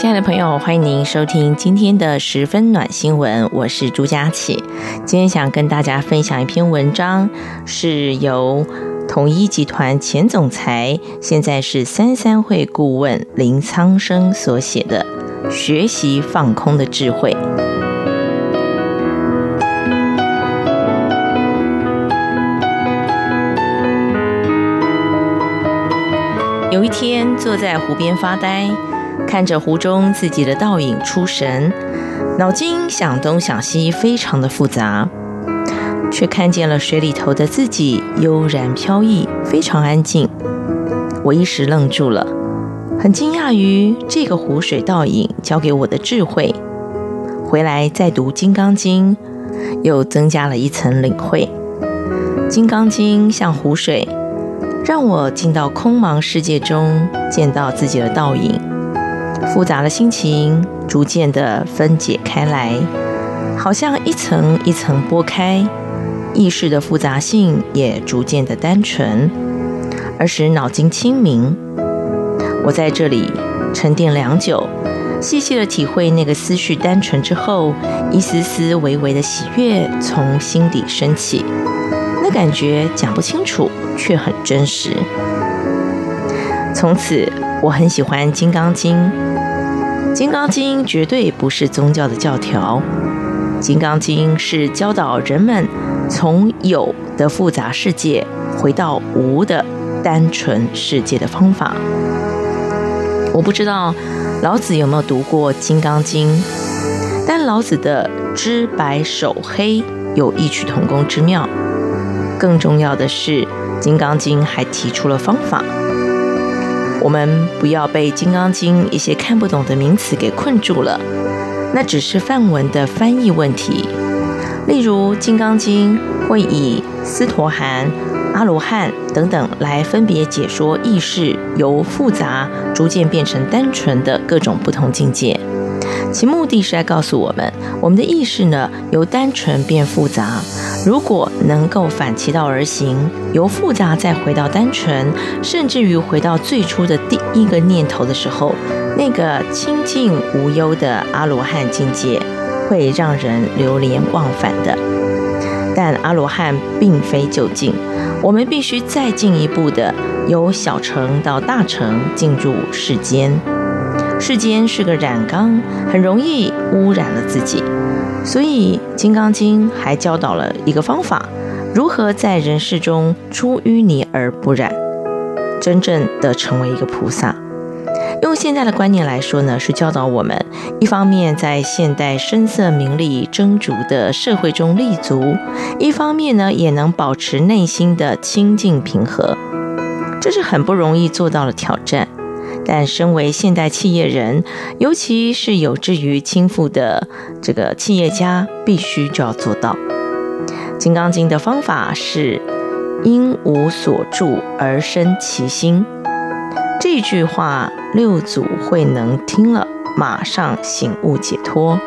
亲爱的朋友，欢迎您收听今天的十分暖新闻，我是朱佳琪。今天想跟大家分享一篇文章，是由统一集团前总裁，现在是三三会顾问林苍生所写的《学习放空的智慧》。有一天，坐在湖边发呆。看着湖中自己的倒影出神，脑筋想东想西，非常的复杂，却看见了水里头的自己悠然飘逸，非常安静。我一时愣住了，很惊讶于这个湖水倒影教给我的智慧。回来再读《金刚经》，又增加了一层领会。《金刚经》像湖水，让我进到空茫世界中，见到自己的倒影。复杂的心情逐渐的分解开来，好像一层一层剥开，意识的复杂性也逐渐的单纯，而使脑筋清明。我在这里沉淀良久，细细的体会那个思绪单纯之后，一丝丝微微的喜悦从心底升起，那感觉讲不清楚，却很真实。从此，我很喜欢《金刚经》。《金刚经》绝对不是宗教的教条，《金刚经》是教导人们从有的复杂世界回到无的单纯世界的方法。我不知道老子有没有读过《金刚经》，但老子的知白守黑有异曲同工之妙。更重要的是，《金刚经》还提出了方法。我们不要被《金刚经》一些看不懂的名词给困住了，那只是范文的翻译问题。例如，《金刚经》会以斯陀含、阿罗汉等等来分别解说意识由复杂逐渐变成单纯的各种不同境界，其目的是来告诉我们，我们的意识呢由单纯变复杂。如果能够反其道而行，由复杂再回到单纯，甚至于回到最初的第一个念头的时候，那个清净无忧的阿罗汉境界，会让人流连忘返的。但阿罗汉并非究竟，我们必须再进一步的，由小乘到大乘进入世间。世间是个染缸，很容易污染了自己。所以，《金刚经》还教导了一个方法，如何在人世中出淤泥而不染，真正的成为一个菩萨。用现在的观念来说呢，是教导我们，一方面在现代声色名利争逐的社会中立足，一方面呢，也能保持内心的清净平和。这是很不容易做到的挑战。但身为现代企业人，尤其是有志于倾富的这个企业家，必须就要做到。《金刚经》的方法是“应无所住而生其心”。这句话，六祖慧能听了，马上醒悟解脱。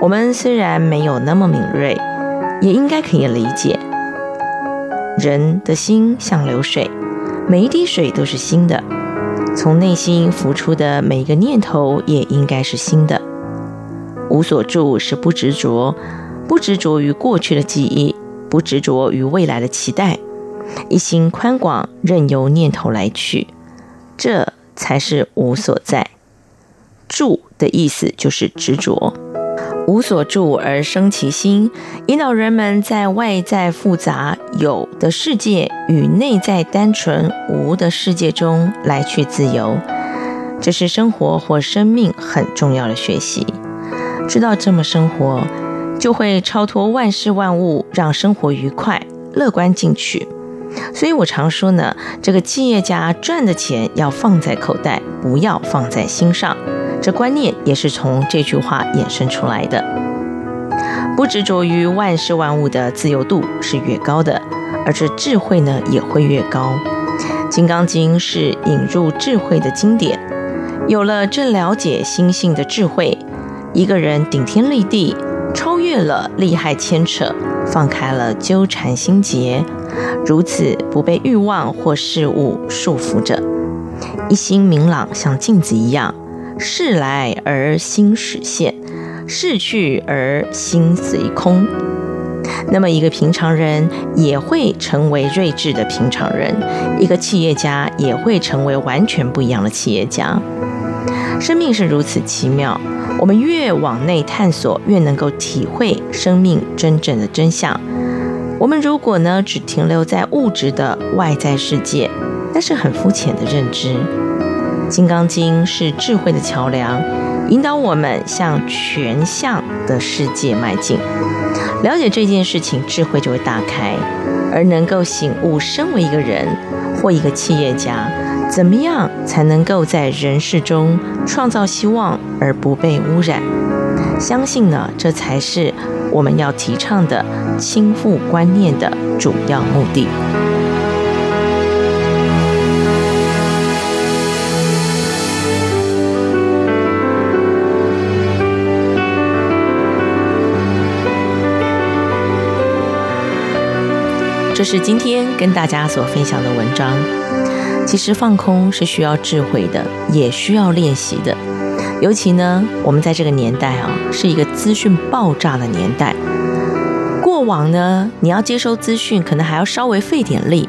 我们虽然没有那么敏锐，也应该可以理解。人的心像流水，每一滴水都是新的。从内心浮出的每一个念头也应该是新的。无所住是不执着，不执着于过去的记忆，不执着于未来的期待，一心宽广，任由念头来去，这才是无所在。住的意思就是执着。无所住而生其心，引导人们在外在复杂有的世界与内在单纯无的世界中来去自由，这是生活或生命很重要的学习。知道这么生活，就会超脱万事万物，让生活愉快、乐观进取。所以我常说呢，这个企业家赚的钱要放在口袋，不要放在心上。这观念也是从这句话衍生出来的。不执着于万事万物的自由度是越高的，而这智慧呢也会越高。《金刚经》是引入智慧的经典，有了这了解心性的智慧，一个人顶天立地，超越了利害牵扯，放开了纠缠心结，如此不被欲望或事物束缚着，一心明朗，像镜子一样，事来而心始现，事去而心随空。那么，一个平常人也会成为睿智的平常人，一个企业家也会成为完全不一样的企业家。生命是如此奇妙，我们越往内探索，越能够体会生命真正的真相。我们如果呢，只停留在物质的外在世界，那是很肤浅的认知。《金刚经》是智慧的桥梁，引导我们向全向的世界迈进。了解这件事情，智慧就会大开，而能够醒悟，身为一个人或一个企业家，怎么样才能够在人世中创造希望而不被污染？相信呢，这才是我们要提倡的轻富观念的主要目的。这是今天跟大家所分享的文章。其实放空是需要智慧的，也需要练习的。尤其呢，我们在这个年代啊，是一个资讯爆炸的年代。过往呢，你要接收资讯，可能还要稍微费点力。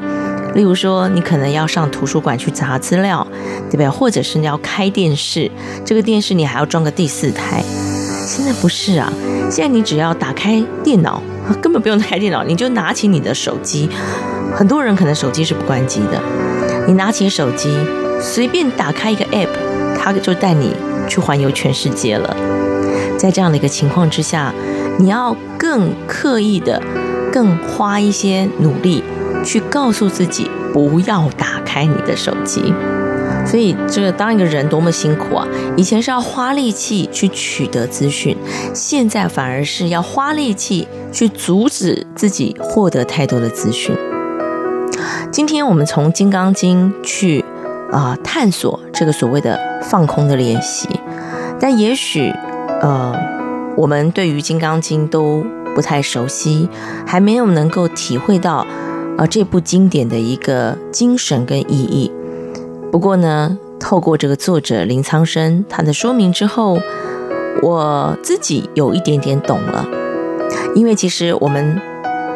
例如说，你可能要上图书馆去查资料，对不对？或者是你要开电视，这个电视你还要装个第四台。现在不是啊，现在你只要打开电脑。根本不用开电脑，你就拿起你的手机。很多人可能手机是不关机的，你拿起手机，随便打开一个 app，它就带你去环游全世界了。在这样的一个情况之下，你要更刻意的，更花一些努力，去告诉自己不要打开你的手机。所以，这个当一个人多么辛苦啊！以前是要花力气去取得资讯，现在反而是要花力气去阻止自己获得太多的资讯。今天我们从《金刚经》去啊、探索这个所谓的放空的练习，但也许呃我们对于《金刚经》都不太熟悉，还没有能够体会到啊、呃、这部经典的一个精神跟意义。不过呢，透过这个作者林苍生他的说明之后，我自己有一点点懂了。因为其实我们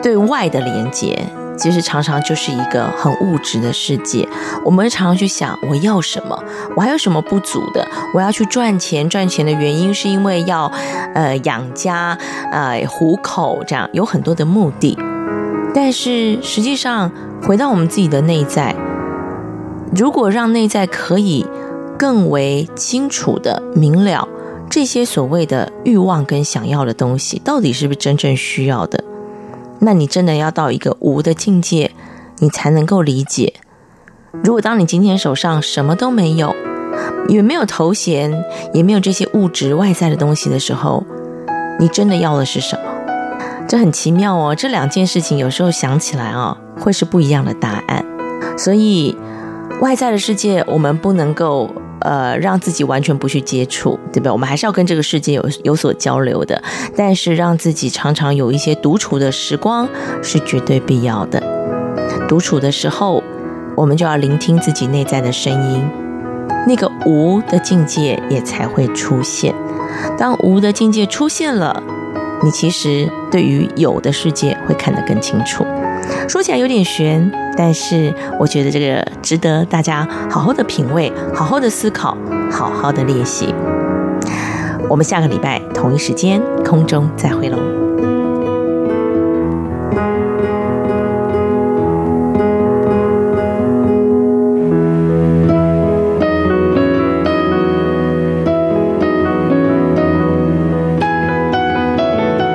对外的连接，其实常常就是一个很物质的世界。我们常常去想，我要什么？我还有什么不足的？我要去赚钱，赚钱的原因是因为要呃养家，呃糊口，这样有很多的目的。但是实际上，回到我们自己的内在。如果让内在可以更为清楚的明了这些所谓的欲望跟想要的东西到底是不是真正需要的，那你真的要到一个无的境界，你才能够理解。如果当你今天手上什么都没有，也没有头衔，也没有这些物质外在的东西的时候，你真的要的是什么？这很奇妙哦，这两件事情有时候想起来啊，会是不一样的答案。所以。外在的世界，我们不能够呃让自己完全不去接触，对不对？我们还是要跟这个世界有有所交流的。但是让自己常常有一些独处的时光是绝对必要的。独处的时候，我们就要聆听自己内在的声音，那个无的境界也才会出现。当无的境界出现了，你其实对于有的世界会看得更清楚。说起来有点悬，但是我觉得这个值得大家好好的品味、好好的思考、好好的练习。我们下个礼拜同一时间空中再会喽。